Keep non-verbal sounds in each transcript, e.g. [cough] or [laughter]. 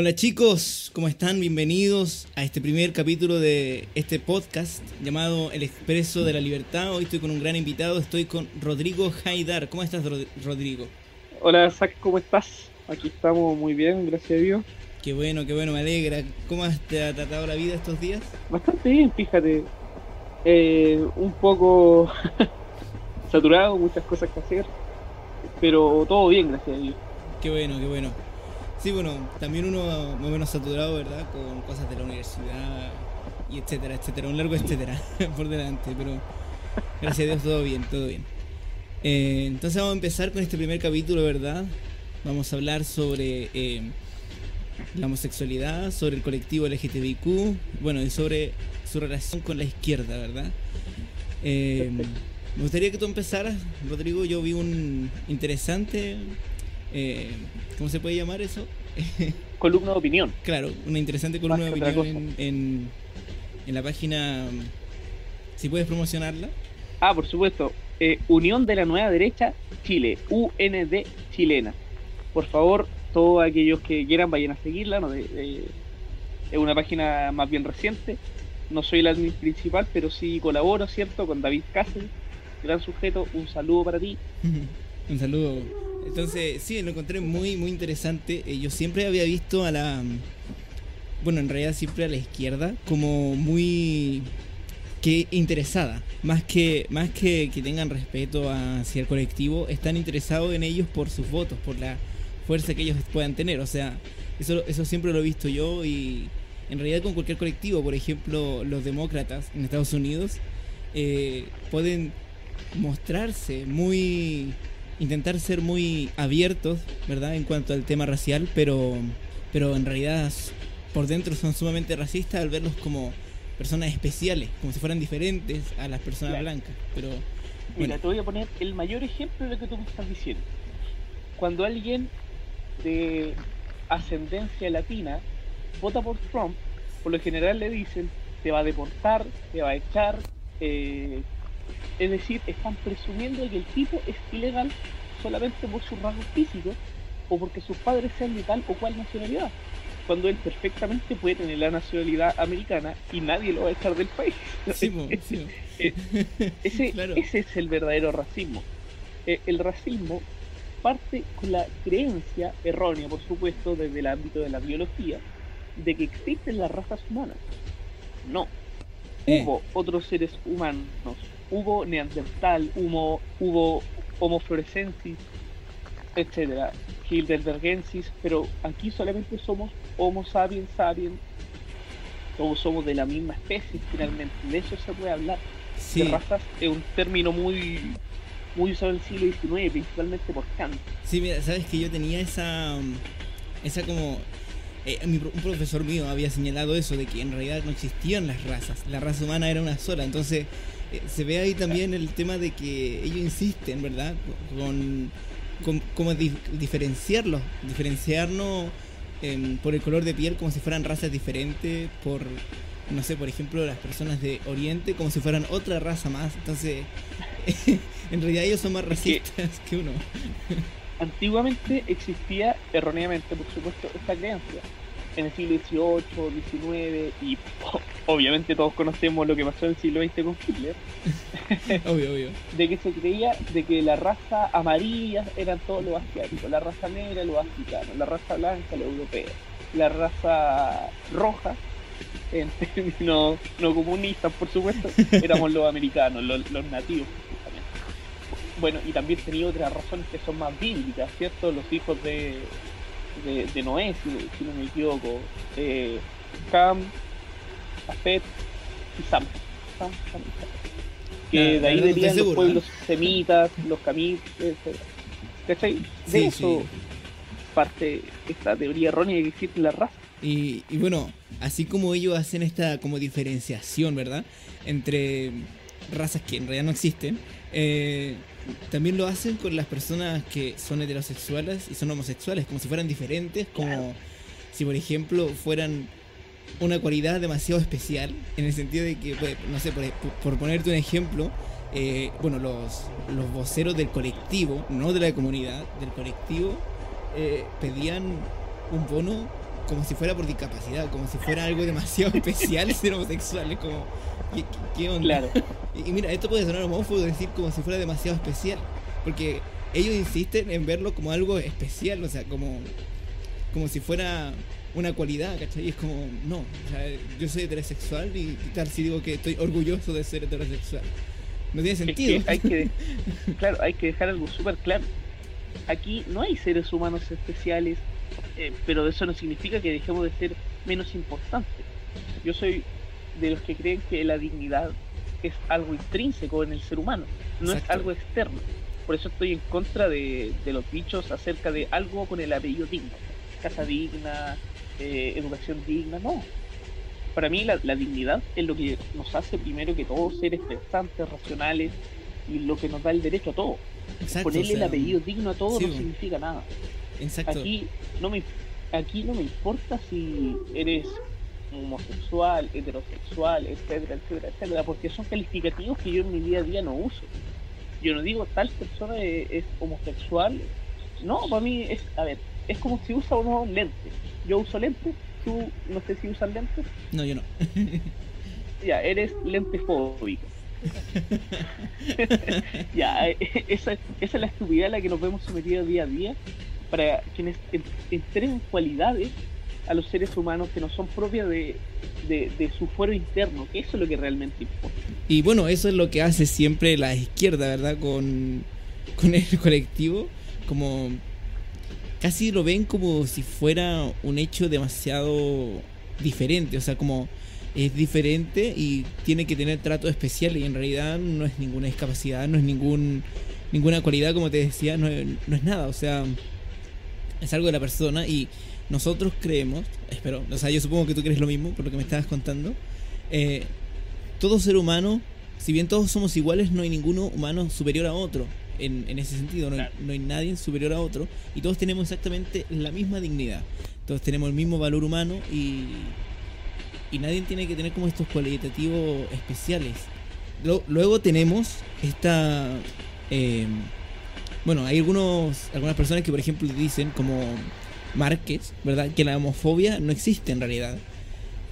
Hola chicos, ¿cómo están? Bienvenidos a este primer capítulo de este podcast llamado El Expreso de la Libertad. Hoy estoy con un gran invitado, estoy con Rodrigo Haidar. ¿Cómo estás, Rodrigo? Hola, Zach, ¿cómo estás? Aquí estamos muy bien, gracias a Dios. Qué bueno, qué bueno, me alegra. ¿Cómo has tratado la vida estos días? Bastante bien, fíjate. Eh, un poco [laughs] saturado, muchas cosas que hacer, pero todo bien, gracias a Dios. Qué bueno, qué bueno. Sí, bueno, también uno más o menos saturado, ¿verdad? Con cosas de la universidad y etcétera, etcétera. Un largo etcétera [laughs] por delante, pero gracias a Dios todo bien, todo bien. Eh, entonces vamos a empezar con este primer capítulo, ¿verdad? Vamos a hablar sobre eh, la homosexualidad, sobre el colectivo LGTBIQ, bueno, y sobre su relación con la izquierda, ¿verdad? Eh, me gustaría que tú empezaras, Rodrigo. Yo vi un interesante eh, ¿cómo se puede llamar eso? [laughs] columna de opinión. Claro, una interesante columna de opinión en, en, la página. Si puedes promocionarla. Ah, por supuesto. Eh, Unión de la Nueva Derecha Chile, UND chilena. Por favor, todos aquellos que quieran vayan a seguirla. No, es una página más bien reciente. No soy el admin principal, pero sí colaboro, ¿cierto? Con David Cáceres, gran sujeto. Un saludo para ti. [laughs] un saludo entonces, sí, lo encontré muy, muy interesante. Eh, yo siempre había visto a la. Bueno, en realidad siempre a la izquierda como muy. que interesada. Más que, más que, que tengan respeto hacia el colectivo, están interesados en ellos por sus votos, por la fuerza que ellos puedan tener. O sea, eso, eso siempre lo he visto yo y en realidad con cualquier colectivo, por ejemplo, los demócratas en Estados Unidos, eh, pueden mostrarse muy intentar ser muy abiertos, ¿verdad? En cuanto al tema racial, pero, pero en realidad por dentro son sumamente racistas al verlos como personas especiales, como si fueran diferentes a las personas blancas. Pero, Mira, te voy a poner el mayor ejemplo de lo que tú me estás diciendo. Cuando alguien de ascendencia latina vota por Trump, por lo general le dicen, te va a deportar, te va a echar, eh, es decir, están presumiendo que el tipo es ilegal solamente por sus rasgos físicos o porque sus padres sean de tal o cual nacionalidad. Cuando él perfectamente puede tener la nacionalidad americana y nadie lo va a echar del país. [laughs] Eh, ese, [laughs] ese es el verdadero racismo. Eh, el racismo parte con la creencia errónea, por supuesto, desde el ámbito de la biología, de que existen las razas humanas. No. Eh. Hubo otros seres humanos hubo Neandertal, hubo, hubo Homo florescensis, etcétera, Hilderbergensis, pero aquí solamente somos Homo sapiens sapiens, todos somos de la misma especie finalmente, de eso se puede hablar. De razas es un término muy muy usado en el siglo XIX, principalmente por Kant. Sí, mira, sabes que yo tenía esa esa como eh, un profesor mío había señalado eso de que en realidad no existían las razas, la raza humana era una sola, entonces se ve ahí también el tema de que ellos insisten, ¿verdad? Con, con cómo diferenciarlos, diferenciarnos em, por el color de piel como si fueran razas diferentes, por, no sé, por ejemplo, las personas de Oriente como si fueran otra raza más. Entonces, [laughs] en realidad ellos son más racistas [laughs] que uno. Antiguamente existía, erróneamente por supuesto, esta creencia en el siglo XVIII, XIX y obviamente todos conocemos lo que pasó en el siglo XX con Hitler. [laughs] obvio, obvio. De que se creía de que la raza amarilla eran todos los asiáticos, la raza negra los africanos, la raza blanca los europeos, la raza roja en términos [laughs] no comunistas, por supuesto, [laughs] éramos los americanos, los, nativos. Bueno, y también tenía otras razones que son más bíblicas, ¿cierto? Los hijos de, de, Noé, si, no me equivoco. Eh, Cam, Afet y Sam. Sam, Sam, Que de ahí venían los pueblos semitas, los caminos, ¿cachai? De eso parte esta teoría errónea de que existe la raza. Y, y, bueno, así como ellos hacen esta como diferenciación, ¿verdad? Entre razas que en realidad no existen, eh, también lo hacen con las personas que son heterosexuales y son homosexuales, como si fueran diferentes, como si por ejemplo fueran una cualidad demasiado especial, en el sentido de que, pues, no sé, por, ponerte un ejemplo, eh, bueno, los, los voceros del colectivo, no de la comunidad, del colectivo, eh, pedían un bono como si fuera por discapacidad, como si fuera algo demasiado [laughs] especial ser homosexual. Es como, ¿qué, qué onda? Claro. [laughs] Y, mira, esto puede sonar homófobo decir como si fuera demasiado especial, porque ellos insisten en verlo como algo especial, o sea, como, como si fuera una cualidad, ¿cachai? Y es como, no, o sea, yo soy heterosexual y ¿qué tal si digo que estoy orgulloso de ser heterosexual? No tiene Es sentido. que hay que, [laughs] claro, hay que dejar algo súper claro. Aquí no hay seres humanos especiales, eh, pero eso no significa que dejemos de ser menos importantes. Yo soy de los que creen que la dignidad es algo intrínseco en el ser humano, no Exacto. es algo externo. Por eso estoy en contra de, de los dichos acerca de algo con el apellido digno. Casa digna, eh, educación digna, no. Para mí la, la dignidad es lo que nos hace primero que todos seres pensantes, racionales y lo que nos da el derecho a todo. Exacto, Ponerle o sea, el apellido digno a todo sí, no significa nada. Exacto. Aquí no me aquí no me importa si eres homosexual, heterosexual, etcétera, etcétera, etcétera, porque son calificativos que yo en mi día a día no uso. Yo no digo tal persona es, es homosexual. No, para mí es, a ver, es como si usa unos lentes. Yo uso lentes, tú no sé si usas lentes, No, yo no. [laughs] ya, eres lentefóbico. [laughs] ya, eh, esa, esa es la estupidez a la que nos vemos sometidos día a día para quienes en- entreguen cualidades a los seres humanos que no son propias de, de, su fuero interno, que eso es lo que realmente importa. Y bueno, eso es lo que hace siempre la izquierda, ¿verdad? Con, con el [laughs] colectivo. Como casi lo ven como si fuera un hecho demasiado diferente. O sea, como es diferente y tiene que tener trato especial y en realidad no es ninguna discapacidad, no es ningún ninguna cualidad, como te decía, no es, no es nada. O sea, es algo de la persona y nosotros creemos, espero, o sea, yo supongo que tú crees lo mismo por lo que me estabas contando. eh, todo ser humano, si bien todos somos iguales, no hay ninguno humano superior a otro. En, en ese sentido, no hay, Claro. no hay nadie superior a otro. Y todos tenemos exactamente la misma dignidad. Todos tenemos el mismo valor humano y, y nadie tiene que tener como estos cualitativos especiales. Lo- luego tenemos esta... eh, bueno, hay algunos, algunas personas que, por ejemplo, dicen, como Márquez, ¿verdad? Que la homofobia no existe en realidad.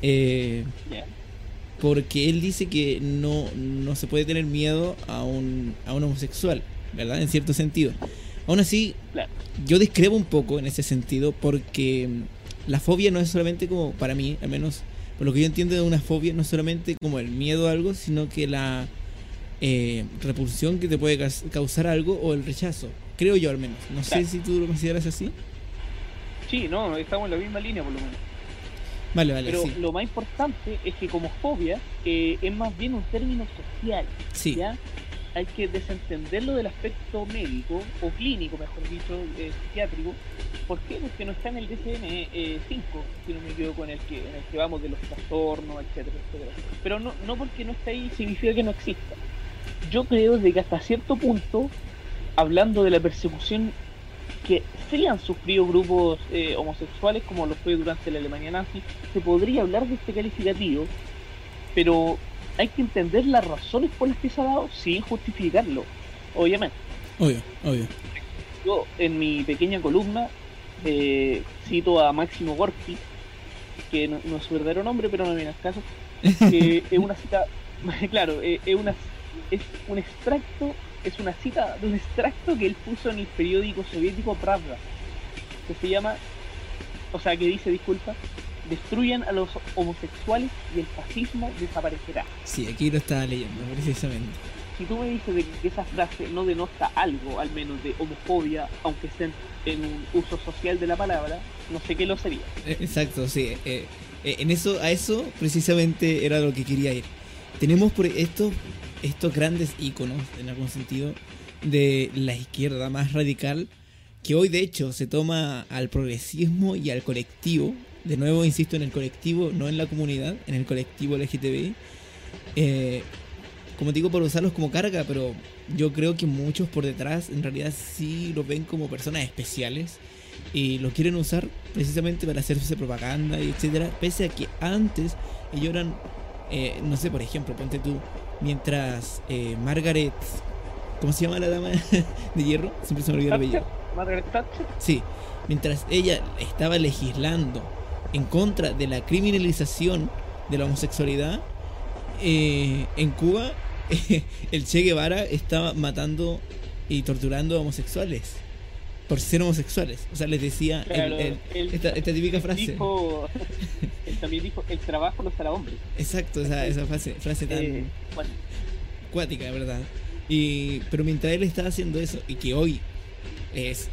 Eh, porque él dice que no, no se puede tener miedo a un, a un homosexual, ¿verdad? En cierto sentido. Aún así, yo discrepo un poco en ese sentido porque la fobia no es solamente como, para mí, al menos, por lo que yo entiendo de una fobia, no es solamente como el miedo a algo, sino que la eh, repulsión que te puede caus- causar algo o el rechazo. Creo yo al menos. No sé si tú lo consideras así. Sí, no, estamos en la misma línea por lo menos. Vale, vale, Pero sí. lo más importante es que como fobia eh, es más bien un término social. Sí, ¿ya? Hay que desentenderlo del aspecto médico o clínico, mejor dicho, eh, psiquiátrico. ¿Por qué? Porque no está en el DSM-5, si no me equivoco, en el, que, en el que vamos de los trastornos, etcétera, etcétera. Pero no, no porque no está ahí significa que no exista. Yo creo de que hasta cierto punto, hablando de la persecución que sí han sufrido grupos eh, homosexuales, como lo fue durante la Alemania nazi, se podría hablar de este calificativo, pero hay que entender las razones por las que se ha dado sin justificarlo, obviamente. obvio, obvio. Yo en mi pequeña columna eh, cito a Máximo Gorki, que no, no es su verdadero nombre, pero no me viene al caso, [laughs] que es una cita, [laughs] claro, eh, es, una, es un extracto, es una cita de un extracto que él puso en el periódico soviético Pravda, que se llama, o sea, que dice, disculpa, destruyan a los homosexuales y el fascismo desaparecerá. Sí, aquí lo estaba leyendo, precisamente. Si tú me dices de que esa frase no denota algo, al menos de homofobia, aunque en, en un uso social de la palabra, no sé qué lo sería. Eh, Exacto, sí. eh, eh, en eso, a eso precisamente era lo que quería ir. Tenemos por estos, estos grandes íconos, en algún sentido, de la izquierda más radical, que hoy de hecho se toma al progresismo y al colectivo. De nuevo, insisto en el colectivo, no en la comunidad, en el colectivo LGTBI. Eh, como digo, por usarlos como carga, pero yo creo que muchos por detrás en realidad sí los ven como personas especiales y lo quieren usar precisamente para hacerse propaganda y etcétera, pese a que antes ellos eran, eh, no sé, por ejemplo, ponte tú, mientras eh, Margaret, ¿cómo se llama la dama [laughs] de hierro? Siempre se me olvida el apellido. Margaret Thatcher, Sí, mientras ella estaba legislando en contra de la criminalización de la homosexualidad, eh, en Cuba [laughs] el Che Guevara estaba matando y torturando a homosexuales por ser homosexuales. O sea, les decía esta, típica frase. [laughs] él también dijo, el trabajo no será hombre. Exacto, esa, esa frase, frase tan eh, cuática, ¿verdad? Y, pero mientras él estaba haciendo eso, y que hoy es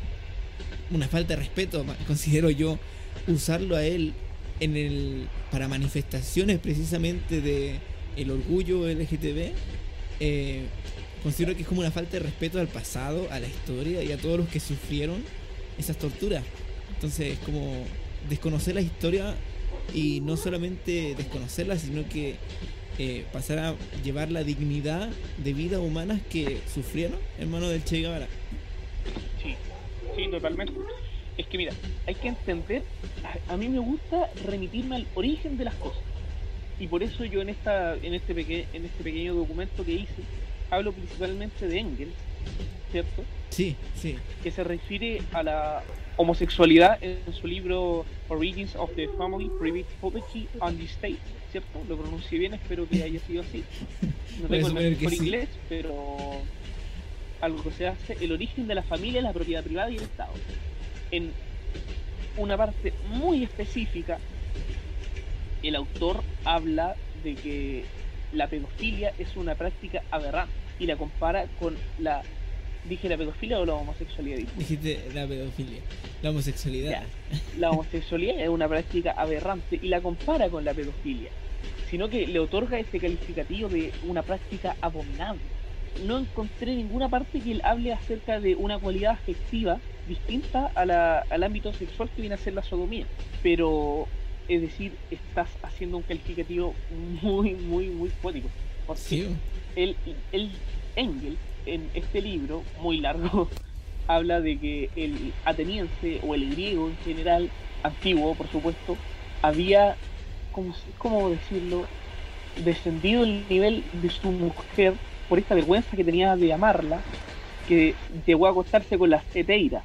una falta de respeto, considero yo, usarlo a él en el para manifestaciones precisamente de el orgullo LGTB, eh, considero que es como una falta de respeto al pasado, a la historia y a todos los que sufrieron esas torturas. Entonces es como desconocer la historia y no solamente desconocerla, sino que eh, pasar a llevar la dignidad de vidas humanas que sufrieron en del Che Guevara. Sí, sí, totalmente. Es que mira, hay que entender, a, mí me gusta remitirme al origen de las cosas. Y por eso yo en esta en este en este pequeño documento que hice hablo principalmente de Engels, ¿cierto? Sí, sí. Que se refiere a la homosexualidad en su libro Origins of the Family, Private Poverty and the State, ¿cierto? Lo pronuncié bien, espero que haya sido así. No tengo el mejor inglés, pero algo que se hace, el origen de la familia, la propiedad privada y el Estado. En una parte muy específica, el autor habla de que la pedofilia es una práctica aberrante y la compara con la dije la pedofilia o la homosexualidad dijiste la pedofilia la homosexualidad. La homosexualidad es una práctica aberrante y la compara con la pedofilia sino que le otorga este calificativo de una práctica abominable. No encontré ninguna parte que él hable acerca de una cualidad afectiva distinta a la, al ámbito sexual que viene a ser la sodomía pero es decir, estás haciendo un calificativo muy, muy, muy poético. Porque el, el Engel, en este libro, muy largo, [laughs] habla de que el ateniense o el griego en general, antiguo por supuesto, había, ¿cómo, cómo decirlo?, descendido el nivel de su mujer por esta vergüenza que tenía de amarla, que llegó a acostarse con las eteiras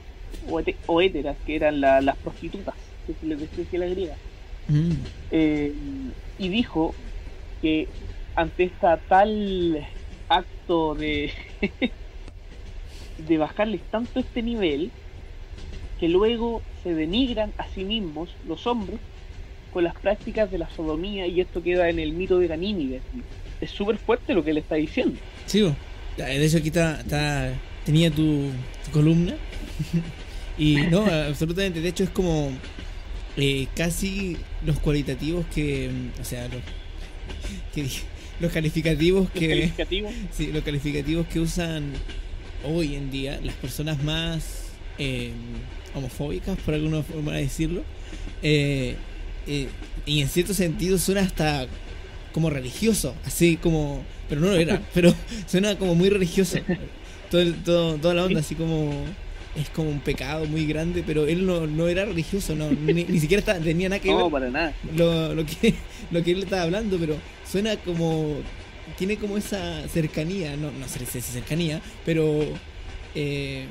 o, o éteras, que eran las prostitutas, que se les decía la griega. Eh, y dijo que ante esta tal acto de [laughs] de bajarles tanto este nivel que luego se denigran a sí mismos los hombres con las prácticas de la sodomía y esto queda en el mito de Ganímedes. Es súper fuerte lo que le está diciendo. Sí, de hecho aquí está, tenía tu columna [laughs] y no, absolutamente, de hecho es como eh, casi los cualitativos que, o sea, los, los calificativos que, ¿Los calificativos? sí, los calificativos que usan hoy en día las personas más eh, homofóbicas, por alguna forma de decirlo, eh, y en cierto sentido suena hasta como religioso, así como, pero no lo era, [laughs] pero suena como muy religioso, todo, todo, toda la onda, así como es como un pecado muy grande, pero él no, no era religioso, no, ni, [laughs] siquiera tenía nada que ver. No, para nada. Lo, lo, que, [laughs] lo que él estaba hablando, pero suena como. Tiene como esa cercanía, no, no sé si es cercanía, pero. Eh,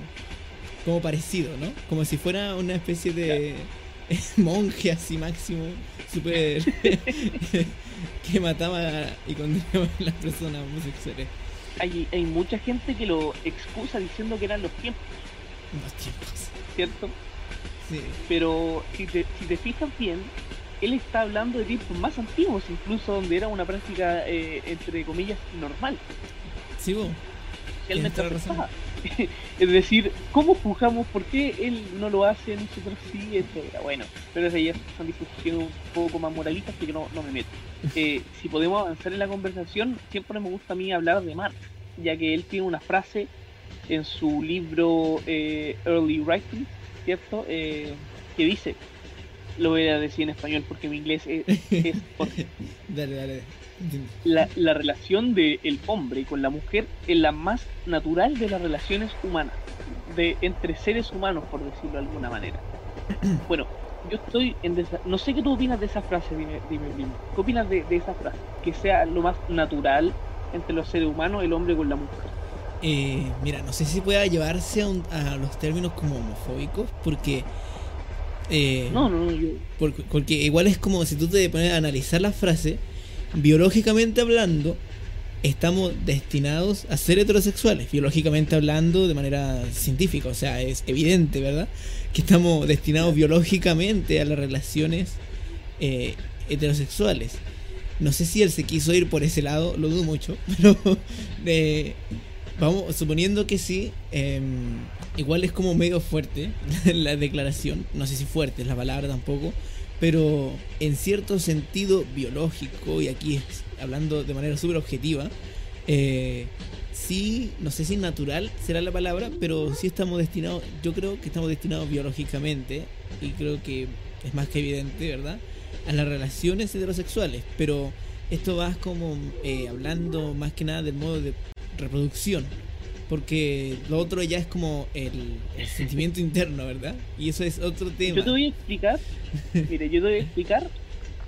como parecido, ¿no? Como si fuera una especie de [laughs] monje así máximo, súper. que mataba y condenaba a las personas homosexuales. Hay, hay mucha gente que lo excusa diciendo que eran los tiempos los tiempos. ¿Cierto? Sí. Pero si te, si te fijas bien, él está hablando de tiempos más antiguos, incluso donde era una práctica, eh, entre comillas, normal. Sí, vos. [laughs] es decir, ¿cómo juzgamos por qué él no lo hace, nosotros sí, etcétera? Bueno, pero esas ya son discusiones un poco más moralistas que no, no me meto. [laughs] Eh, si podemos avanzar en la conversación, siempre me gusta a mí hablar de Marx, ya que él tiene una frase en su libro eh, Early Writing, ¿cierto? Eh, que dice, lo voy a decir en español porque mi inglés es... [laughs] dale, dale. La, la relación del el hombre con la mujer es la más natural de las relaciones humanas, de entre seres humanos, por decirlo de alguna manera. [clears throat] bueno, yo estoy en no sé qué tú opinas de esa frase, dime, dime, ¿Qué opinas de, de esa frase? Que sea lo más natural entre los seres humanos el hombre con la mujer. Eh, mira, no sé si pueda llevarse a, los términos como homofóbicos, porque Eh, No, no, no, yo... porque, porque igual es como si tú te pones a analizar la frase, biológicamente hablando, estamos destinados a ser heterosexuales, biológicamente hablando de manera científica, o sea, es evidente, ¿verdad? Que estamos destinados biológicamente a las relaciones eh, heterosexuales. No sé si él se quiso ir por ese lado, lo dudo mucho, [laughs] pero eh, vamos, suponiendo que sí, eh, igual es como medio fuerte [laughs] la declaración, no sé si fuerte es la palabra tampoco, pero en cierto sentido biológico, y aquí hablando de manera súper objetiva, eh, sí, no sé si natural será la palabra, pero sí estamos destinados, yo creo que estamos destinados biológicamente, y creo que es más que evidente, ¿verdad? A las relaciones heterosexuales, pero esto va como eh, hablando más que nada del modo de reproducción, porque lo otro ya es como el, el sentimiento interno, ¿verdad? Y eso es otro tema. Yo te voy a explicar, mire, yo te voy a explicar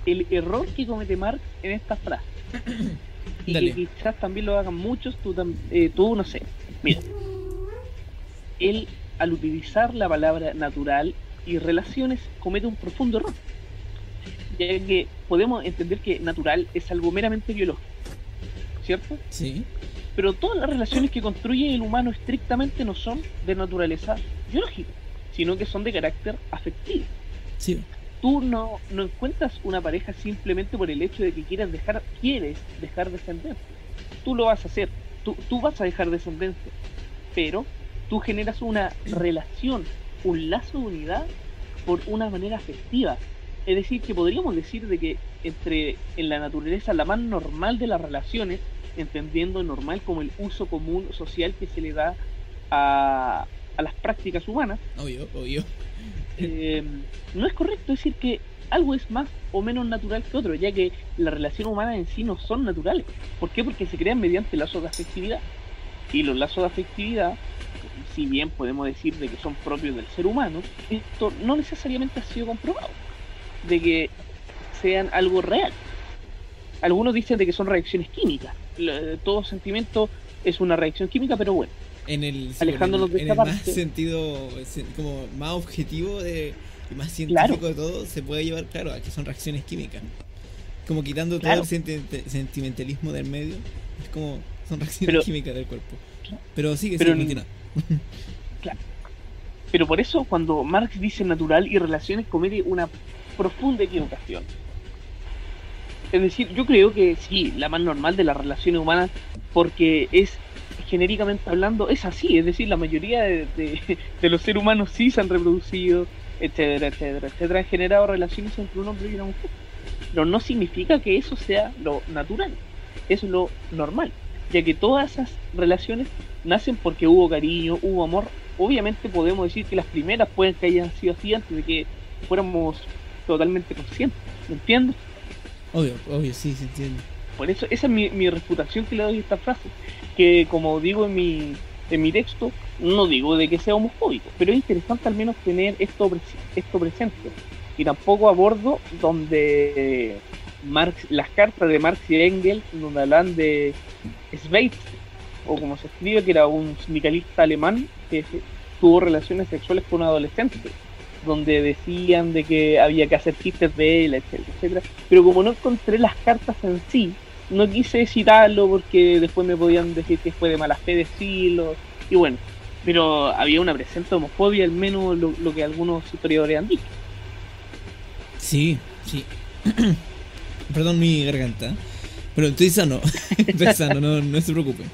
el error que comete Marx en esta frase. [clears throat] Y Dale. que quizás también lo hagan muchos, tú, eh, tú no sé. Mira, él al utilizar la palabra natural y relaciones comete un profundo error. Ya que podemos entender que natural es algo meramente biológico, ¿cierto? Sí, Pero todas las relaciones que construye el humano estrictamente no son de naturaleza biológica, sino que son de carácter afectivo. sí, Tú no, no encuentras una pareja simplemente por el hecho de que quieras dejar, quieres dejar descendencia. Tú lo vas a hacer, tú, tú vas a dejar descendencia, pero tú generas una relación, un lazo de unidad por una manera afectiva. Es decir, que podríamos decir de que entre en la naturaleza la más normal de las relaciones, entendiendo normal como el uso común social que se le da a, a las prácticas humanas, obvio, obvio. eh, no es correcto decir que algo es más o menos natural que otro, ya que las relaciones humanas en sí no son naturales. ¿Por qué? Porque se crean mediante lazos de afectividad. Y los lazos de afectividad, si bien podemos decir de que son propios del ser humano, esto no necesariamente ha sido comprobado, de que sean algo real. Algunos dicen de que son reacciones químicas. Lo- Todo sentimiento es una reacción química, pero bueno. En el, Alejándonos en de esta el más parte. sentido, se- como más objetivo de, y más Claro. científico de todo, se puede llevar, claro, a que son reacciones químicas. Como quitando Claro. todo el senti- sentimentalismo del medio, es como son reacciones Pero- químicas del cuerpo. Pero sigue, Pero en- continúa. Pero por eso cuando Marx dice natural y relaciones comete una profunda equivocación. Es decir, yo creo que sí, la más normal de las relaciones humanas, porque es genéricamente hablando, es así. Es decir, la mayoría de, los seres humanos sí se han reproducido, etcétera, etcétera, etcétera, han generado relaciones entre un hombre y una mujer. Pero no significa que eso sea lo natural, es lo normal, ya que todas esas relaciones nacen porque hubo cariño, hubo amor. Obviamente podemos decir que las primeras pueden que hayan sido así antes de que fuéramos totalmente conscientes, ¿me entiendes? Obvio, obvio, sí, se entiende. Por eso esa es mi, mi refutación que le doy a esta frase, que como digo en mi, en mi texto, no digo de que sea homofóbico, pero es interesante al menos tener esto, esto presente. Y tampoco abordo donde Marx, las cartas de Marx y Engels, donde hablan de Zweig, o como se escribe, que era un sindicalista alemán que tuvo relaciones sexuales con un adolescente, donde decían de que había que hacer chistes de él, etcétera, etcétera. Pero como no encontré las cartas en sí, no quise citarlo porque después me podían decir que fue de mala fe decirlo, y bueno, pero había una presente homofobia, al menos lo, que algunos historiadores han dicho. Sí, sí. [clears throat] Perdón mi garganta. Pero estoy sano. [laughs] estoy sano, no, no se preocupen.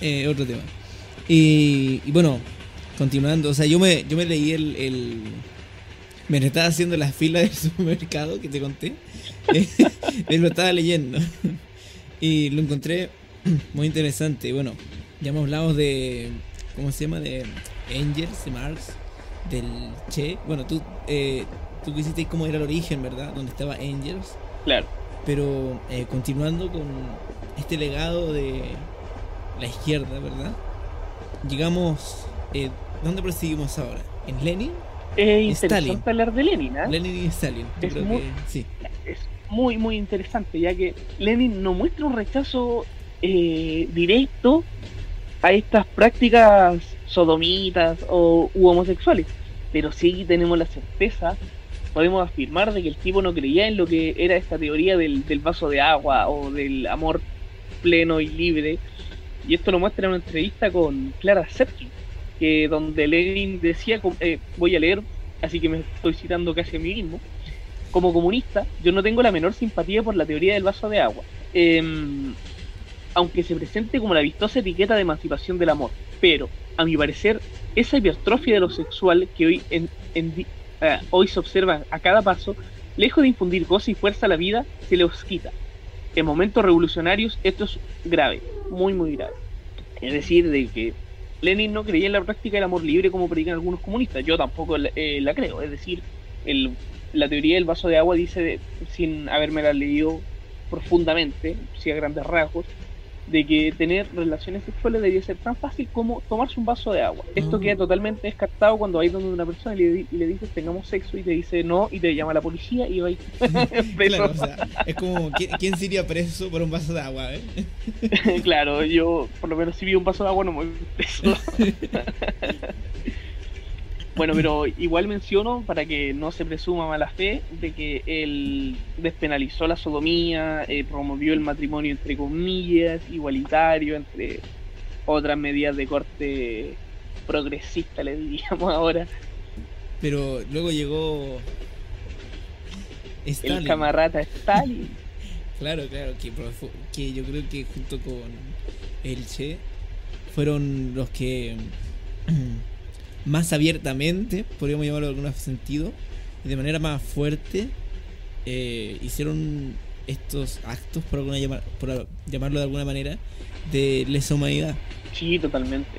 Eh, otro tema. Y bueno, continuando. O sea, yo me, yo me leí el, el... Me estaba haciendo la fila del [laughs] supermercado que te conté. [laughs] Eh, lo estaba leyendo. Y lo encontré [clears throat] muy interesante. Bueno, ya hemos hablado de... ¿Cómo se llama? De Angels, de Marx, del Che. Bueno, tú, eh, tú quisiste cómo era el origen, ¿verdad? Donde estaba Angels. Claro. Pero eh, continuando con este legado de la izquierda, ¿verdad? Llegamos... Eh, ¿Dónde proseguimos ahora? ¿En Lenin? Es interesante Stalin. hablar de Lenin, ¿ah? Lenin y Stalin. Yo Es creo muy- que sí. es muy, muy interesante, ya que Lenin no muestra un rechazo eh, directo a estas prácticas sodomitas o u homosexuales, pero sí tenemos la certeza, podemos afirmar de que el tipo no creía en lo que era esta teoría del, vaso de agua o del amor pleno y libre. Y esto lo muestra en una entrevista con Clara Zetkin, que donde Lenin decía, eh, voy a leer, así que me estoy citando casi a mí mismo, como comunista, yo no tengo la menor simpatía por la teoría del vaso de agua. Em, aunque se presente como la vistosa etiqueta de emancipación del amor. Pero, a mi parecer, esa hipertrofia de lo sexual que hoy, eh, hoy se observa a cada paso, lejos de infundir gozo y fuerza a la vida, se les quita. En momentos revolucionarios esto es grave, muy muy grave. Es decir, de que Lenin no creía en la práctica del amor libre como predican algunos comunistas. Yo tampoco la, eh, creo. Es decir, la teoría del vaso de agua dice, sin haberme la leído profundamente, si a grandes rasgos, de que tener relaciones sexuales debería ser tan fácil como tomarse un vaso de agua. Esto queda totalmente descartado cuando hay donde una persona y le, dices tengamos sexo y te dice no y te llama la policía y va y... [laughs] claro, o sea, es como, ¿quién, sería preso por un vaso de agua? Eh? [laughs] claro, yo por lo menos si vi un vaso de agua no me voy preso. [laughs] Bueno, pero igual menciono, para que no se presuma mala fe, de que él despenalizó la sodomía, eh, promovió el matrimonio entre comillas, igualitario, entre otras medidas de corte progresista, le diríamos ahora. Pero luego llegó Stalin. El camarata Stalin. [laughs] claro, claro, que, que yo creo que junto con el Che fueron los que [clears throat] más abiertamente, podríamos llamarlo en algún sentido, y de manera más fuerte, eh, hicieron estos actos, por, alguna por llamarlo de alguna manera, de lesa humanidad. Sí, totalmente.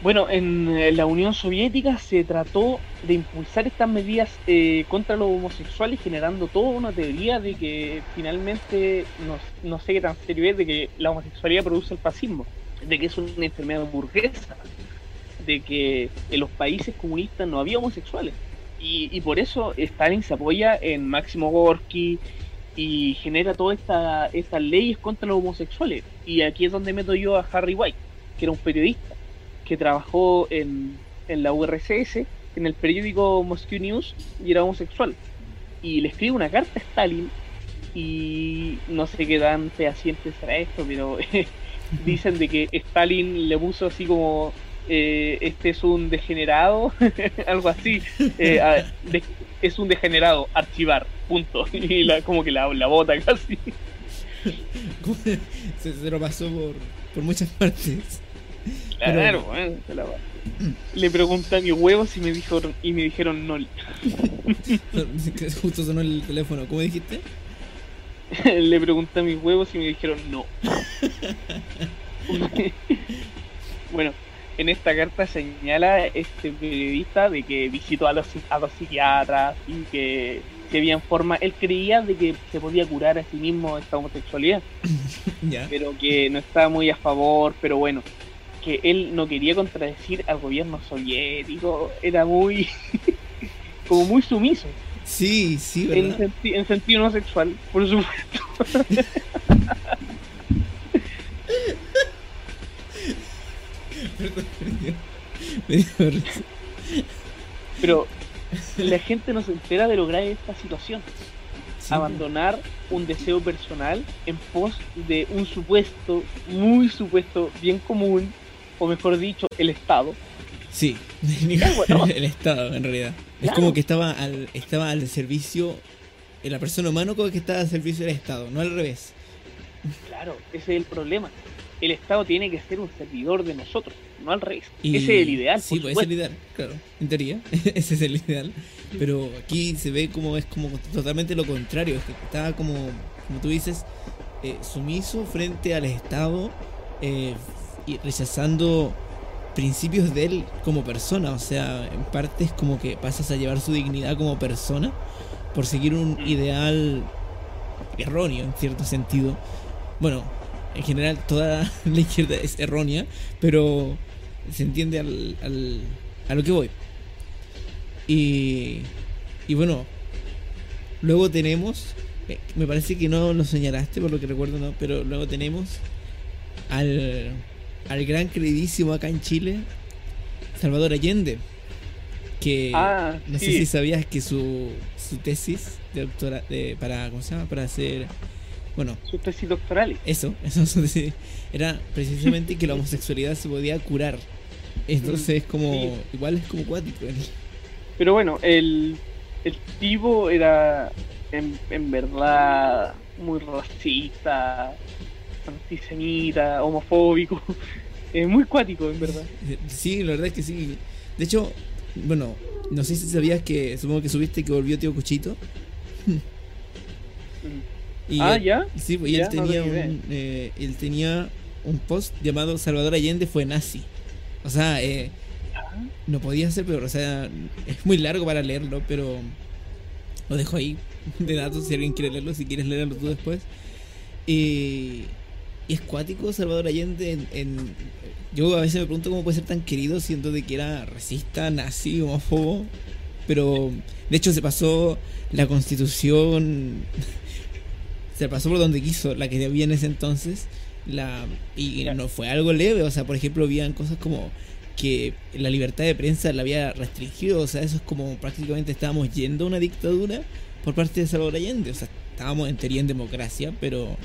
Bueno, en la Unión Soviética se trató de impulsar estas medidas eh, contra los homosexuales, generando toda una teoría de que finalmente, no, no sé qué tan serio es, de que la homosexualidad produce el fascismo, de que es una enfermedad burguesa, de que en los países comunistas no había homosexuales. Y, por eso Stalin se apoya en Máximo Gorky y genera todas estas leyes contra los homosexuales. Y aquí es donde meto yo a Harry White, que era un periodista que trabajó en, en la URSS, en el periódico Moscow News, y era homosexual. Y le escribe una carta a Stalin y no sé qué tan fehaciente será esto, pero [laughs] dicen de que Stalin le puso así como eh, este es un degenerado, [laughs] algo así, eh, es un degenerado, archivar, punto. [laughs] Y la, como que la, la bota casi. [laughs] se, se, lo pasó por, por muchas partes. Claro, bueno, se la va. Le pregunté a mi huevo si me dijo y me dijeron no. Justo sonó el teléfono, ¿cómo dijiste? Le pregunté a mis huevos y me dijeron no. bueno, en esta carta señala este periodista de que visitó a los, a los psiquiatras y que se había forma, él creía de que se podía curar a sí mismo esta homosexualidad, [laughs] pero que no estaba muy a favor, pero bueno, que él no quería contradecir al gobierno soviético, era muy, [laughs] como muy sumiso. Sí, sí, ¿verdad? En, en sentido no sexual, por supuesto. [laughs] Pero la gente no se entera de lo grave de esta situación. Abandonar un deseo personal en pos de un supuesto, muy supuesto, bien común, o mejor dicho, el Estado. Sí, el Estado en realidad. Es como que estaba al, estaba al servicio, la persona humana como que estaba al servicio del Estado, no al revés. Claro, ese es el problema. El Estado tiene que ser un servidor de nosotros no al revés. Ese es el ideal. Sí, pues es el ideal, claro, en teoría, [laughs] ese es el ideal. Pero aquí se ve como es como totalmente lo contrario, es que está como, como tú dices, eh, sumiso frente al Estado eh, y rechazando principios de él como persona, o sea, en parte es como que pasas a llevar su dignidad como persona por seguir un mm. ideal erróneo en cierto sentido. Bueno, en general toda [laughs] la izquierda es errónea, pero se entiende al, al, a lo que voy. Y, y bueno, luego tenemos, me parece que no lo señalaste por lo que recuerdo, no, pero luego tenemos al, al gran queridísimo acá en Chile, Salvador Allende. que Ah, no sé si sabías que su, su tesis de doctora de, para ¿cómo se llama? para hacer bueno Sus tesis doctorales. eso [laughs] eso era precisamente que la homosexualidad se podía curar entonces es como Sí. igual es como cuático. Pero bueno, el, el tipo era en, en verdad muy racista, antisemita, homofóbico. [laughs] Eh, muy cuático, en verdad. sí la verdad es que sí de hecho bueno no sé si sabías que supongo que subiste que volvió tío Cuchito [laughs] Mm. Y ah, él- ¿ya? sí pues, y Ya, él tenía un eh, él tenía un post llamado Salvador Allende fue nazi o sea eh, no podía ser peor, o sea, es muy largo para leerlo, pero lo dejo ahí de datos si alguien quiere leerlo, si quieres leerlo tú después. Y, y es cuático Salvador Allende en, en- Yo a veces me pregunto cómo puede ser tan querido siendo de que era racista, nazi, homófobo, pero de hecho se pasó la constitución, se pasó por donde quiso, la que había en ese entonces, la y no fue algo leve, o sea, por ejemplo, habían cosas como que la libertad de prensa la había restringido, o sea, eso es como prácticamente estábamos yendo a una dictadura por parte de Salvador Allende, o sea, estábamos en teoría en democracia, pero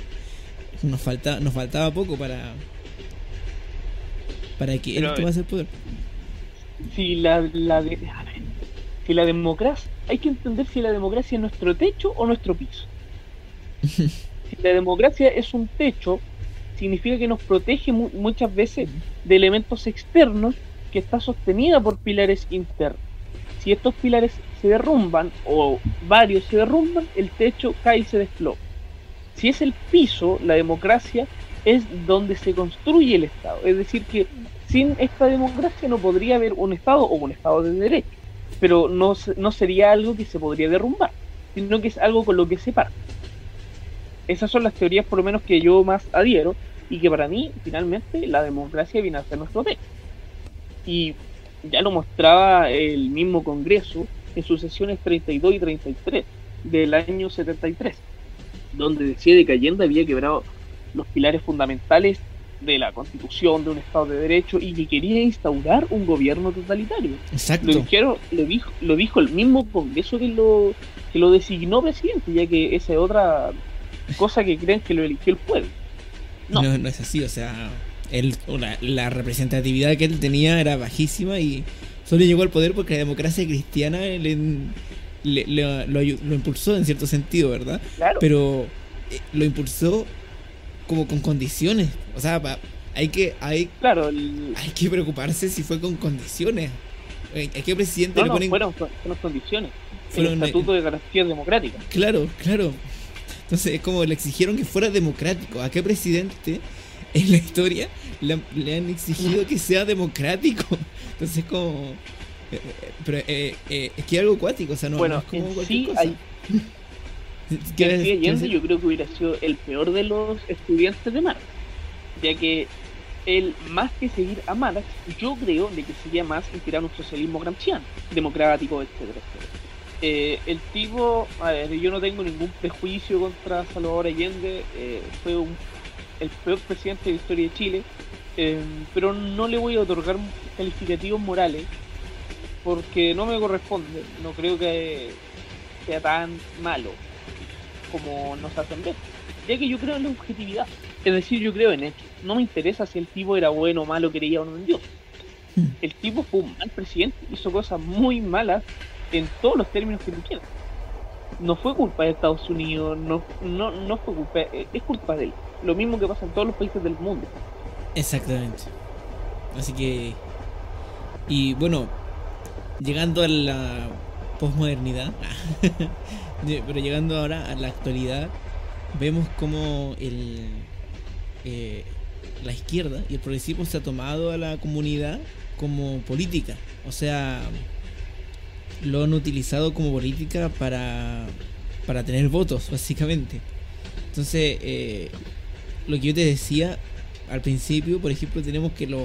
nos falta nos faltaba poco para para que él tomase el poder. Si la, la de- a ver, si la democracia, hay que entender si la democracia es nuestro techo o nuestro piso. Si [laughs] la democracia es un techo, significa que nos protege mu- muchas veces de elementos externos que está sostenida por pilares internos. Si estos pilares se derrumban o varios se derrumban, el techo cae y se desploma. Si es el piso, la democracia es donde se construye el Estado. Es decir, que sin esta democracia no podría haber un Estado o un Estado de derecho. Pero no, no sería algo que se podría derrumbar, sino que es algo con lo que se parte. Esas son las teorías por lo menos que yo más adhiero y que para mí finalmente la democracia viene a ser nuestro techo. Y ya lo mostraba el mismo Congreso en sus sesiones 32 y 33 del año 73, donde decía de que Allende había quebrado los pilares fundamentales de la constitución, de un Estado de Derecho y que quería instaurar un gobierno totalitario. Lo Exacto. dijeron, lo dijo, lo dijo el mismo Congreso que lo, que lo designó presidente, ya que esa es otra cosa que creen que lo eligió el pueblo. No. No. no, es así, o sea, él, la, la representatividad que él tenía era bajísima y solo llegó al poder porque la democracia cristiana le, le- le- lo, lo impulsó en cierto sentido, ¿verdad? Claro, Pero eh, lo impulsó como con condiciones, o sea, pa- hay que hay, claro, el- hay que preocuparse si fue con condiciones. Eh, ¿A qué presidente no, le no, fueron, fueron condiciones. fueron, el eh, Estatuto de Garantías Democráticas. Claro, claro. Entonces es como le exigieron que fuera democrático. ¿A qué presidente en la historia le, han- le han exigido que sea democrático? [laughs] Entonces es como... eh, eh, Pero eh, eh, es que es algo acuático, o sea, no, no bueno, es como cualquier sí, cosa. hay, ¿Quieres- García quieres- Allende yo creo que hubiera sido el peor de los estudiantes de Marx, ya que él, más que seguir a Marx, yo creo de que sería más inspirar un socialismo gramsciano, democrático, etcétera, etcétera. Eh, el tipo, a ver, yo no tengo ningún prejuicio contra Salvador Allende, eh, fue un- el peor presidente de la historia de Chile, eh, pero no le voy a otorgar calificativos morales porque no me corresponde, no creo que sea tan malo como nos hacen ver. Ya que yo creo en la objetividad. Es decir, yo creo en hechos. No me interesa si el tipo era bueno o malo, creía o no en Dios. Hmm. El tipo fue un mal presidente, hizo cosas muy malas en todos los términos que tú quieras. No fue culpa de Estados Unidos, no, no, no fue culpa, eh, es culpa de él. Lo mismo que pasa en todos los países del mundo. Exactamente. Así que... Y bueno, llegando a la posmodernidad, [laughs] pero llegando ahora a la actualidad, vemos como el, eh, la izquierda y el progresismo se ha tomado a la comunidad como política. O sea, lo han utilizado como política para, para tener votos, básicamente. Entonces, eh, lo que yo te decía al principio, por ejemplo, tenemos que los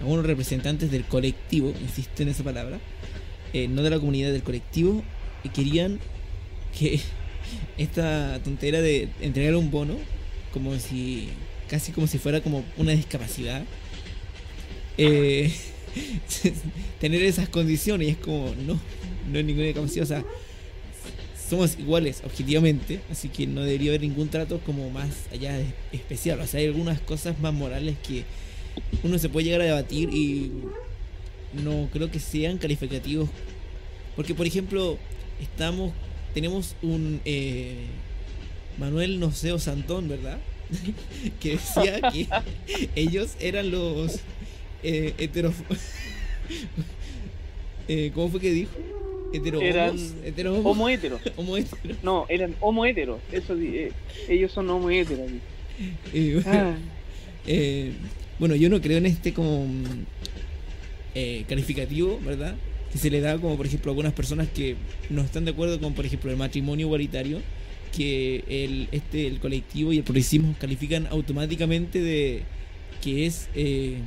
algunos representantes del colectivo, insisto en esa palabra, eh, no de la comunidad del colectivo, eh, querían que [laughs] esta tontera de entregar un bono, como si casi como si fuera como una discapacidad, eh, [laughs] tener esas condiciones. Y es como, no, no es ninguna capacidad. O sea, somos iguales objetivamente, así que no debería haber ningún trato como más allá de especial. O sea, hay algunas cosas más morales que uno se puede llegar a debatir y no creo que sean calificativos. Porque, por ejemplo, estamos tenemos un eh, Manuel Noceo Santón, ¿verdad? [laughs] que decía que [laughs] ellos eran los eh, heteros... [laughs] eh, ¿Cómo fue que dijo? Hetero eran hetero homo hetero. [laughs] homo hetero. No, eran homo hetero. Eso, eh, ellos son homo hetero. Eh, [laughs] ah. eh, bueno, yo no creo en este como eh, calificativo, ¿verdad? Que se le da como por ejemplo a algunas personas que no están de acuerdo con por ejemplo el matrimonio igualitario, que el, este, el colectivo y el progresismo califican automáticamente de que es eh,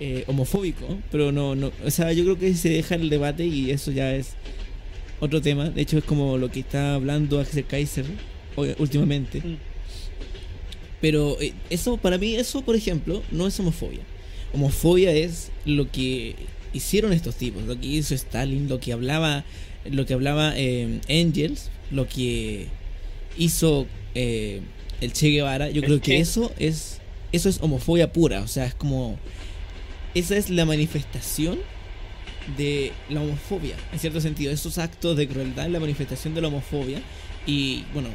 eh, homofóbico, pero no, no, o sea, yo creo que se deja el debate y eso ya es otro tema. De hecho, es como lo que está hablando Axel Kaiser últimamente. Mm. Pero eso, para mí, eso, por ejemplo, no es homofobia homofobia es lo que hicieron estos tipos, lo que hizo Stalin, lo que hablaba, lo que hablaba eh, Engels, lo que hizo eh, el Che Guevara. Yo creo que eso es eso es homofobia pura, o sea, es como esa es la manifestación de la homofobia, en cierto sentido, esos actos de crueldad es la manifestación de la homofobia y bueno,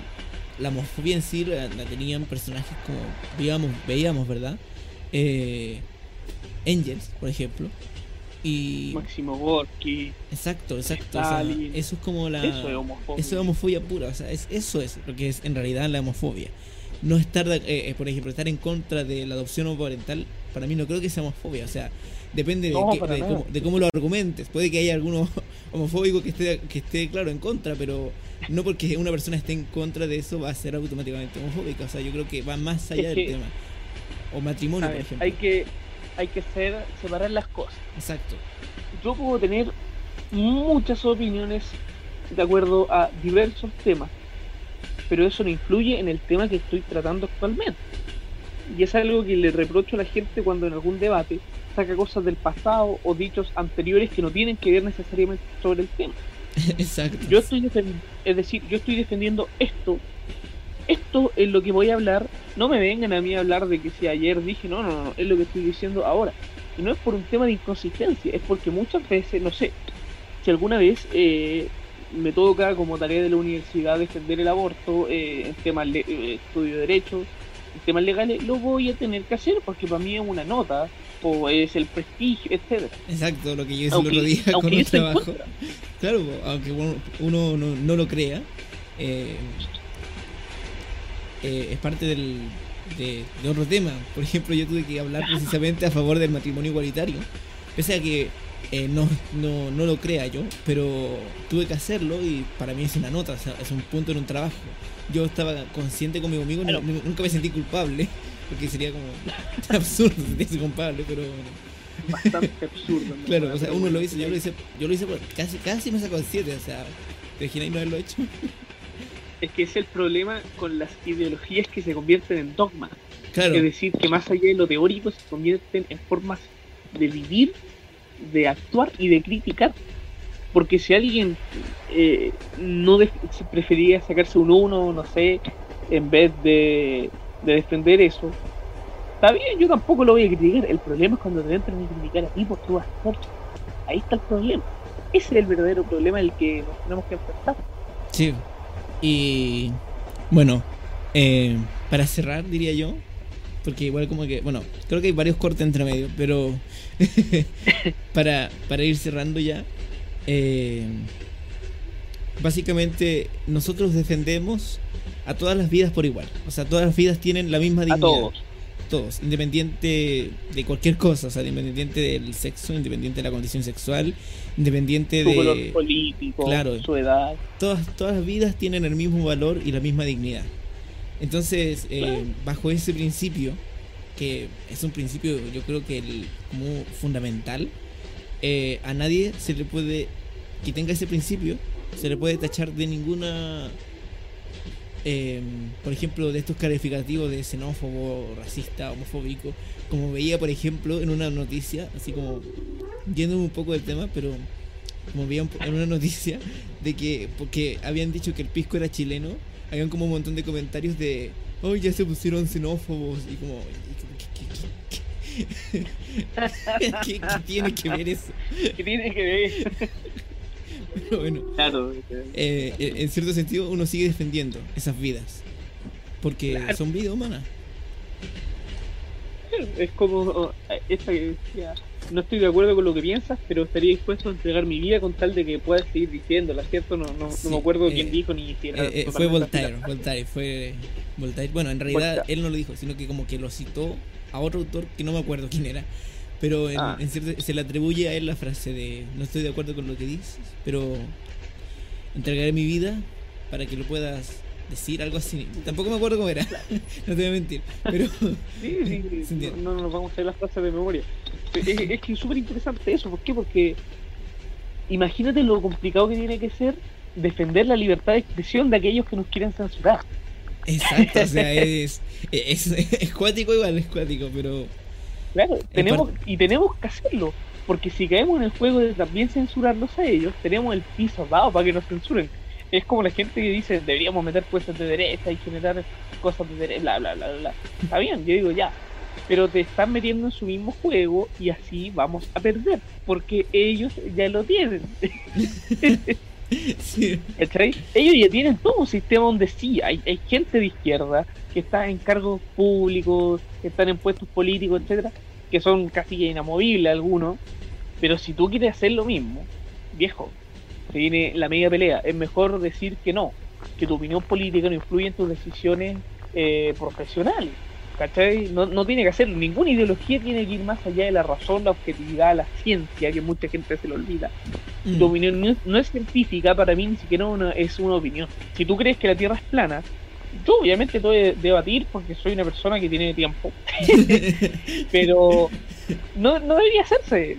la homofobia en sí la, tenían personajes como veíamos, veíamos, ¿verdad? Eh, Angels, por ejemplo. Y... Máximo Gorky. Exacto, exacto. eso es como la. Eso es homofobia. Eso es homofobia pura. O sea, es, eso es lo que es en realidad la homofobia. No estar, eh, eh, por ejemplo, estar en contra de la adopción homoparental, para mí no creo que sea homofobia. O sea, depende de, cómo, de, cómo, lo argumentes. Puede que haya alguno [laughs] homofóbico que esté, que esté, claro, en contra, pero no porque una persona esté en contra de eso va a ser automáticamente homofóbica. O sea, yo creo que va más allá del tema. O matrimonio, por ejemplo. Hay que hay que ser, separar las cosas. Exacto. Yo puedo tener muchas opiniones de acuerdo a diversos temas, pero eso no influye en el tema que estoy tratando actualmente. Y es algo que le reprocho a la gente cuando en algún debate saca cosas del pasado o dichos anteriores que no tienen que ver necesariamente sobre el tema. [laughs] Exacto. Yo estoy es decir, yo estoy defendiendo esto esto es lo que voy a hablar. No me vengan a mí a hablar de que si ayer dije, no, no, no, es lo que estoy diciendo ahora. Y no es por un tema de inconsistencia, es porque muchas veces, no sé, si alguna vez eh, me toca como tarea de la universidad defender el aborto eh, en temas de eh, estudio de derechos, en temas legales, lo voy a tener que hacer porque para mí es una nota o es el prestigio, etcétera. Exacto, lo que yo hice el otro día con un trabajo. Claro, aunque uno, no, no, lo crea, eh, eh, es parte del, de, otro tema. Por ejemplo, yo tuve que hablar precisamente a favor del matrimonio igualitario. Pese a que eh, no, no, no, lo crea yo, pero tuve que hacerlo y para mí es una nota, es un punto en un trabajo. Yo estaba consciente conmigo mismo, nunca me sentí culpable, porque sería como [laughs] absurdo sentirse culpable, pero... Bastante absurdo. [laughs] claro, o sea, uno lo hizo, yo lo hice, yo lo hice casi, casi me sacó 7, o sea, ¿te no haberlo hecho? [laughs] es que es el problema con las ideologías que se convierten en dogmas. Es decir, que más allá de lo teórico se convierten en formas de vivir, de actuar y de criticar. Porque si alguien eh, no prefería sacarse un uno, no sé, en vez de, defender eso, está bien, yo tampoco lo voy a criticar. El problema es cuando te entran a criticar a ti por tu Ahí está el problema. Ese es el verdadero problema el que nos tenemos que enfrentar. Sí, y bueno, eh, para cerrar diría yo, porque igual como que, bueno, creo que hay varios cortes entre medio, pero [laughs] para, para ir cerrando ya, eh, básicamente nosotros defendemos a todas las vidas por igual, o sea, todas las vidas tienen la misma dignidad. A todos. Todos, independiente de cualquier cosa, o sea, independiente del sexo, independiente de la condición sexual, independiente su de color político, claro, su edad. Todas, todas las vidas tienen el mismo valor y la misma dignidad. Entonces, eh, bajo ese principio, que es un principio yo creo que el, como fundamental, eh, a nadie se le puede, que tenga ese principio, se le puede tachar de ninguna eh, por ejemplo, de estos calificativos de xenófobo, racista, homofóbico, como veía, por ejemplo, en una noticia, así como yendo un poco del tema, pero como veía en una noticia de que, porque habían dicho que el pisco era chileno, habían como un montón de comentarios de, oh, ya se pusieron xenófobos, y como, ¿qué, qué- tiene que ver eso? ¿Qué tiene que ver? [laughs] Pero bueno. Claro. eh, en en cierto sentido uno sigue defendiendo esas vidas. Porque Claro. son vidas humanas. Es como eh, esta que decía, no estoy de acuerdo con lo que piensas, pero estaría dispuesto a entregar mi vida con tal de que puedas seguir diciéndola, ¿cierto? No, no, Sí, no me acuerdo eh, quién dijo ni si era Eh, eh, fue Voltaire. Voltaire, fue Voltaire. Bueno, en realidad Voltaire. él no lo dijo, sino que como que lo citó a otro autor que no me acuerdo quién era. Pero en, Ah. en cierto- se le atribuye a él la frase de no estoy de acuerdo con lo que dices, pero entregaré mi vida para que lo puedas decir, algo así. Tampoco me acuerdo cómo era, [laughs] no te voy a mentir. Pero Sí, sí, [laughs] sí, no, no nos vamos a hacer las frases de memoria. Es, es que es súper interesante eso, ¿por qué? Porque imagínate lo complicado que tiene que ser defender la libertad de expresión de aquellos que nos quieren censurar. exacto, o sea, [laughs] es, es, es cuático igual, es cuático, pero Claro, tenemos, y tenemos que hacerlo, porque si caemos en el juego de también censurarlos a ellos, tenemos el piso dado para que nos censuren. Es como la gente que dice, deberíamos meter puestos de derecha y generar cosas de derecha, bla, bla, bla, bla. Está bien, yo digo ya, pero te están metiendo en su mismo juego y así vamos a perder, porque ellos ya lo tienen. [laughs] sí. Ellos ya tienen todo un sistema donde sí, hay, hay gente de izquierda que está en cargos públicos, que están en puestos políticos, etcétera, que son casi inamovibles algunos, pero si tú quieres hacer lo mismo, viejo, se viene la media pelea, es mejor decir que no, que tu opinión política no influye en tus decisiones eh, profesionales. ¿Cachai? No, no tiene que hacer, ninguna ideología tiene que ir más allá de la razón, la objetividad, la ciencia, que mucha gente se lo olvida Mm. tu opinión no es, no es científica, para mí ni siquiera una- es una opinión. Si tú crees que la Tierra es plana, yo obviamente te voy a debatir porque soy una persona que tiene tiempo, [laughs] pero no, no debería hacerse.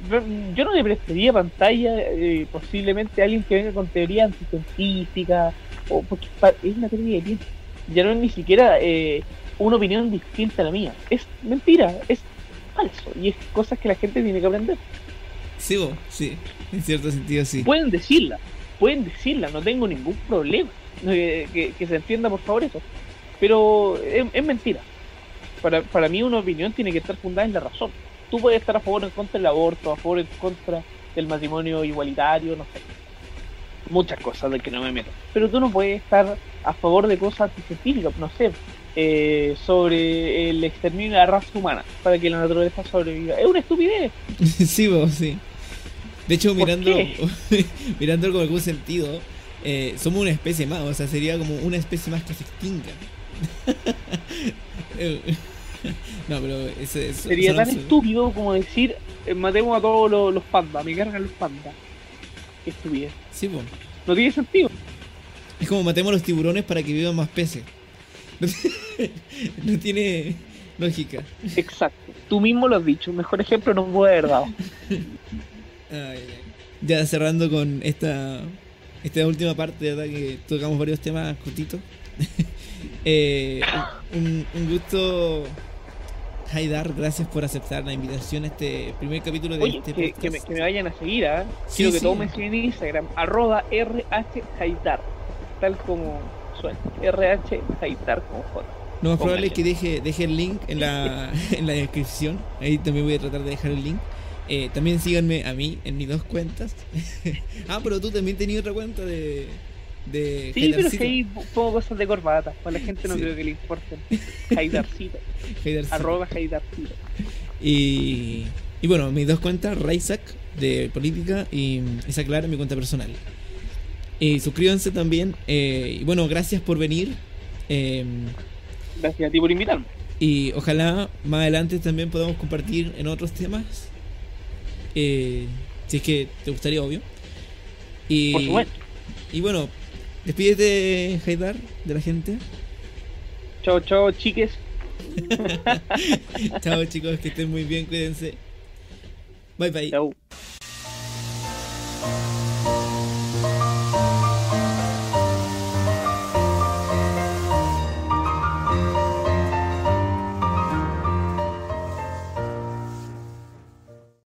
Yo no le prestaría pantalla eh, posiblemente a alguien que venga con teoría anticientífica, o porque es una teoría de tiempo. Ya no es ni siquiera eh, una opinión distinta a la mía. Es mentira, es falso, y es cosas que la gente tiene que aprender. Sí, vos, sí, en cierto sentido sí. pueden decirla, pueden decirla, no tengo ningún problema. Que, que se entienda por favor eso. Pero es, es mentira. Para, para mí una opinión tiene que estar fundada en la razón. Tú puedes estar a favor o en contra del aborto, a favor o en contra del matrimonio igualitario, no sé. Muchas cosas de que no me meto. Pero tú no puedes estar a favor de cosas anticientíficas, no sé, eh, sobre el exterminio de la raza humana para que la naturaleza sobreviva. Es una estupidez. [laughs] sí, vos, sí. De hecho, ¿Por mirando, qué? [laughs] mirándolo con algún sentido, eh, somos una especie más, o sea, sería como una especie más que se extinga. [laughs] Eh, no, pero eso, eso Sería tan estúpido como decir eh, matemos a todos los, los pandas, me cargan los pandas. Qué estupidez. Sí, vos. No tiene sentido. Es como matemos a los tiburones para que vivan más peces. [laughs] No tiene lógica. Exacto. Tú mismo lo has dicho. Mejor ejemplo no puedo haber dado. [laughs] Ay. Ya cerrando con esta esta última parte, ¿verdad? Que tocamos varios temas cortitos. [laughs] Eh, un, un gusto, Haidar, gracias por aceptar la invitación a este primer capítulo de Oye, este que, podcast. que me, que me vayan a seguir, ¿ah? Sí, Quiero que sí. todos me sigan en Instagram, arroba rhaidar, tal como suena, rhaidar con J. Lo más probable es que deje, deje el link en la, [laughs] en la descripción. Ahí también voy a tratar de dejar el link. Eh, también síganme a mí en mis dos cuentas. [laughs] ah, pero tú también tenías otra cuenta de. de Sí, pero Haidarcito. que ahí pongo cosas de corbata, pues a la gente no Sí. creo que le importen. Haidarcito. [laughs] arroba Haidarcito. Y, y bueno, mis dos cuentas, Raisak de política y Isaac Clara, mi cuenta personal. Y suscríbanse también. eh, y bueno, gracias por venir. eh, Gracias a ti por invitarme. y ojalá más adelante también podamos compartir en otros temas. Eh, si es que te gustaría, obvio. Y, Por supuesto. y bueno, despídete, Haidar, de la gente. Chao, chao, chiques. [laughs] Chao chicos, que estén muy bien, cuídense. Bye bye. Chao.